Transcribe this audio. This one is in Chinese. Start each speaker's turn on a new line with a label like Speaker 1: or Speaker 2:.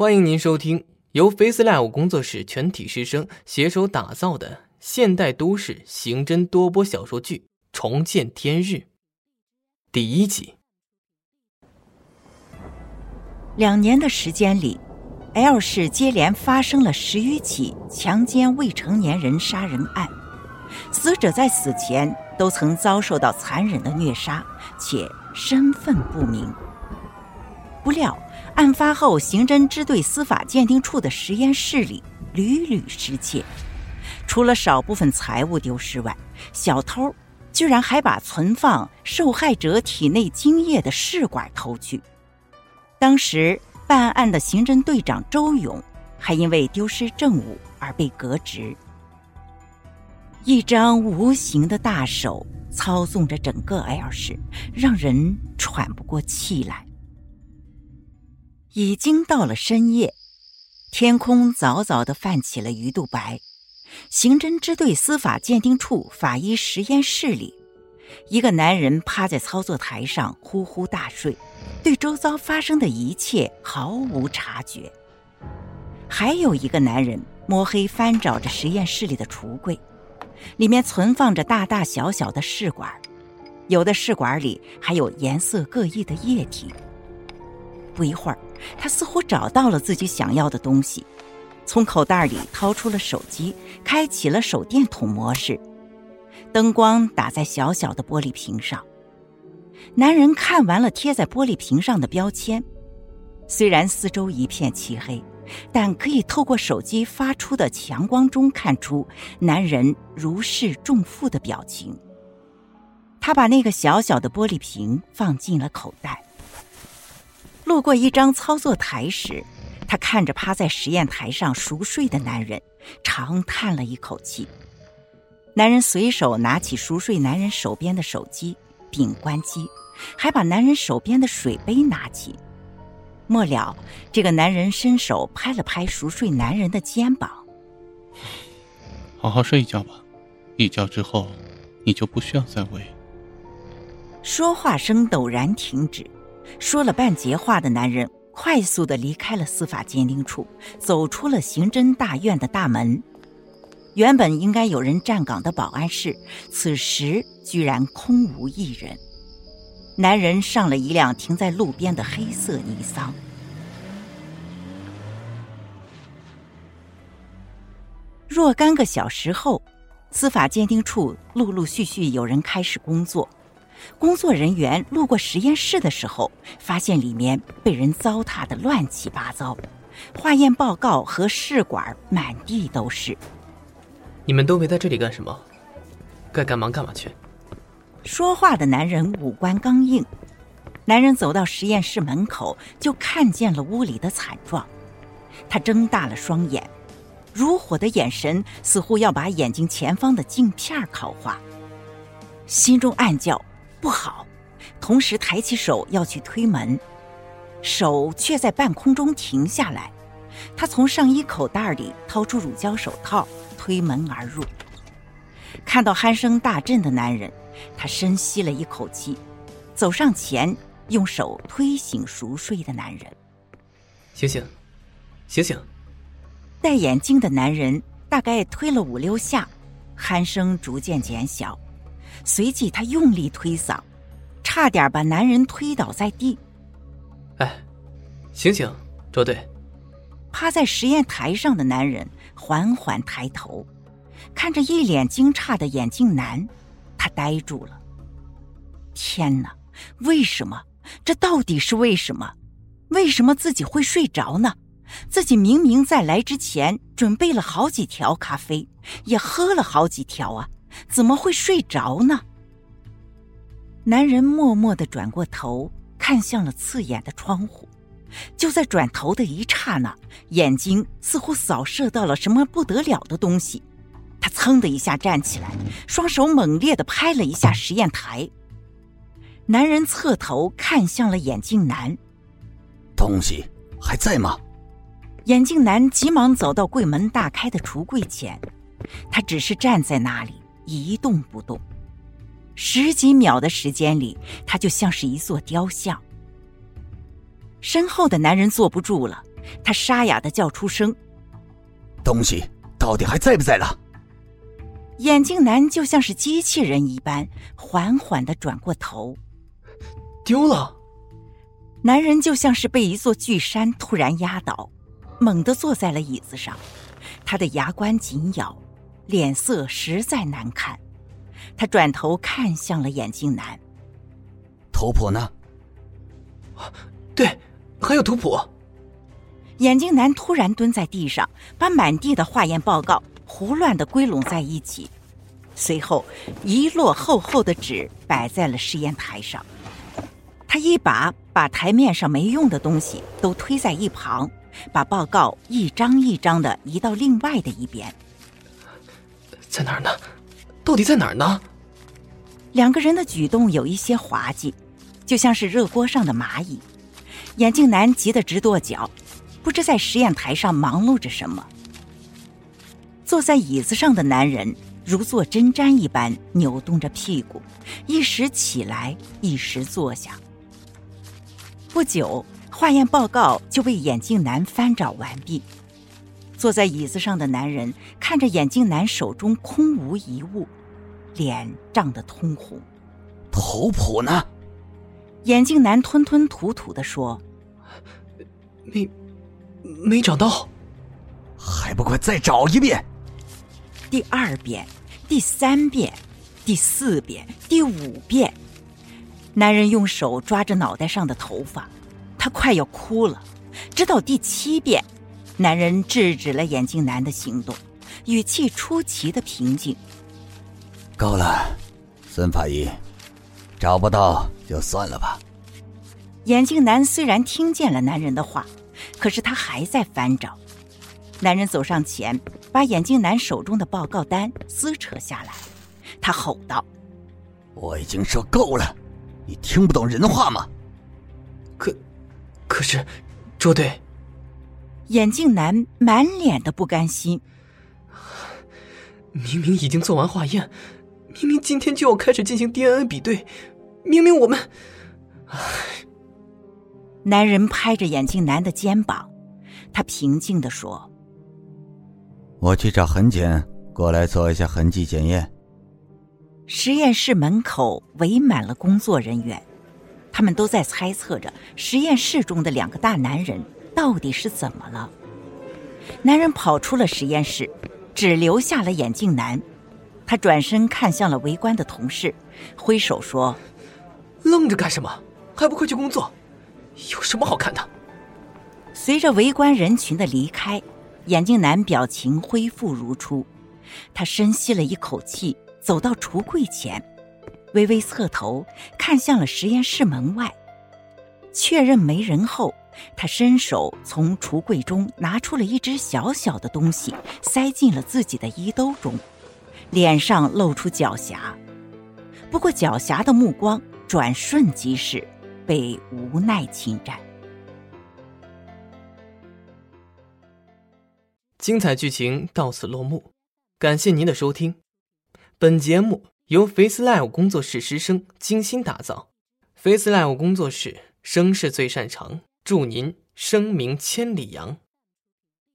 Speaker 1: 欢迎您收听由 FaceLive 工作室全体师生携手打造的现代都市刑侦多播小说剧《重见天日》第一集。
Speaker 2: 两年的时间里，L 市接连发生了十余起强奸未成年人杀人案，死者在死前都曾遭受到残忍的虐杀，且身份不明。不料。案发后，刑侦支队司法鉴定处的实验室里屡屡失窃，除了少部分财物丢失外，小偷居然还把存放受害者体内精液的试管偷去。当时办案的刑侦队长周勇还因为丢失证物而被革职。一张无形的大手操纵着整个 L 市，让人喘不过气来。已经到了深夜，天空早早的泛起了鱼肚白。刑侦支队司法鉴定处法医实验室里，一个男人趴在操作台上呼呼大睡，对周遭发生的一切毫无察觉。还有一个男人摸黑翻找着实验室里的橱柜，里面存放着大大小小的试管，有的试管里还有颜色各异的液体。不一会儿，他似乎找到了自己想要的东西，从口袋里掏出了手机，开启了手电筒模式。灯光打在小小的玻璃瓶上。男人看完了贴在玻璃瓶上的标签，虽然四周一片漆黑，但可以透过手机发出的强光中看出男人如释重负的表情。他把那个小小的玻璃瓶放进了口袋。路过一张操作台时，他看着趴在实验台上熟睡的男人，长叹了一口气。男人随手拿起熟睡男人手边的手机，并关机，还把男人手边的水杯拿起。末了，这个男人伸手拍了拍熟睡男人的肩膀：“
Speaker 3: 好好睡一觉吧，一觉之后，你就不需要再喂。”
Speaker 2: 说话声陡然停止。说了半截话的男人快速的离开了司法鉴定处，走出了刑侦大院的大门。原本应该有人站岗的保安室，此时居然空无一人。男人上了一辆停在路边的黑色尼桑。若干个小时后，司法鉴定处陆陆续续有人开始工作。工作人员路过实验室的时候，发现里面被人糟蹋的乱七八糟，化验报告和试管满地都是。
Speaker 1: 你们都围在这里干什么？该干嘛干嘛去。
Speaker 2: 说话的男人五官刚硬。男人走到实验室门口，就看见了屋里的惨状。他睁大了双眼，如火的眼神似乎要把眼睛前方的镜片烤化。心中暗叫。不好，同时抬起手要去推门，手却在半空中停下来。他从上衣口袋里掏出乳胶手套，推门而入。看到鼾声大震的男人，他深吸了一口气，走上前，用手推醒熟睡的男人。
Speaker 1: 醒醒，醒醒！
Speaker 2: 戴眼镜的男人大概推了五六下，鼾声逐渐减小。随即，他用力推搡，差点把男人推倒在地。
Speaker 1: 哎，醒醒，周队！
Speaker 2: 趴在实验台上的男人缓缓抬头，看着一脸惊诧的眼镜男，他呆住了。天哪，为什么？这到底是为什么？为什么自己会睡着呢？自己明明在来之前准备了好几条咖啡，也喝了好几条啊！怎么会睡着呢？男人默默的转过头，看向了刺眼的窗户。就在转头的一刹那，眼睛似乎扫射到了什么不得了的东西。他噌的一下站起来，双手猛烈的拍了一下实验台。男人侧头看向了眼镜男：“
Speaker 4: 东西还在吗？”
Speaker 2: 眼镜男急忙走到柜门大开的橱柜前，他只是站在那里。一动不动，十几秒的时间里，他就像是一座雕像。身后的男人坐不住了，他沙哑的叫出声：“
Speaker 4: 东西到底还在不在了？”
Speaker 2: 眼镜男就像是机器人一般，缓缓的转过头。
Speaker 1: 丢了。
Speaker 2: 男人就像是被一座巨山突然压倒，猛地坐在了椅子上，他的牙关紧咬，脸色实在难看。他转头看向了眼镜男。
Speaker 4: 图谱呢？
Speaker 1: 对，还有图谱。
Speaker 2: 眼镜男突然蹲在地上，把满地的化验报告胡乱的归拢在一起，随后一摞厚厚的纸摆在了实验台上。他一把把台面上没用的东西都推在一旁，把报告一张一张的移到另外的一边。
Speaker 1: 在哪儿呢？到底在哪儿呢？
Speaker 2: 两个人的举动有一些滑稽，就像是热锅上的蚂蚁。眼镜男急得直跺脚，不知在实验台上忙碌着什么。坐在椅子上的男人如坐针毡一般扭动着屁股，一时起来，一时坐下。不久，化验报告就被眼镜男翻找完毕。坐在椅子上的男人看着眼镜男手中空无一物。脸涨得通红，
Speaker 4: 头谱呢？
Speaker 2: 眼镜男吞吞吐吐的说：“
Speaker 1: 没，没找到，
Speaker 4: 还不快再找一遍！
Speaker 2: 第二遍，第三遍，第四遍，第五遍。”男人用手抓着脑袋上的头发，他快要哭了。直到第七遍，男人制止了眼镜男的行动，语气出奇的平静。
Speaker 4: 够了，孙法医，找不到就算了吧。
Speaker 2: 眼镜男虽然听见了男人的话，可是他还在翻找。男人走上前，把眼镜男手中的报告单撕扯下来，他吼道：“
Speaker 4: 我已经说够了，你听不懂人话吗？”
Speaker 1: 可，可是，周队，
Speaker 2: 眼镜男满脸的不甘心。
Speaker 1: 明明已经做完化验。明明今天就要开始进行 DNA 比对，明明我们……唉。
Speaker 2: 男人拍着眼镜男的肩膀，他平静的说：“
Speaker 4: 我去找痕检过来做一下痕迹检验。”
Speaker 2: 实验室门口围满了工作人员，他们都在猜测着实验室中的两个大男人到底是怎么了。男人跑出了实验室，只留下了眼镜男。他转身看向了围观的同事，挥手说：“
Speaker 1: 愣着干什么？还不快去工作？有什么好看的？”
Speaker 2: 随着围观人群的离开，眼镜男表情恢复如初。他深吸了一口气，走到橱柜前，微微侧头看向了实验室门外，确认没人后，他伸手从橱柜中拿出了一只小小的东西，塞进了自己的衣兜中。脸上露出狡黠，不过狡黠的目光转瞬即逝，被无奈侵占。
Speaker 1: 精彩剧情到此落幕，感谢您的收听。本节目由 Face Live 工作室师生精心打造，Face Live 工作室声势最擅长，祝您声名千里扬。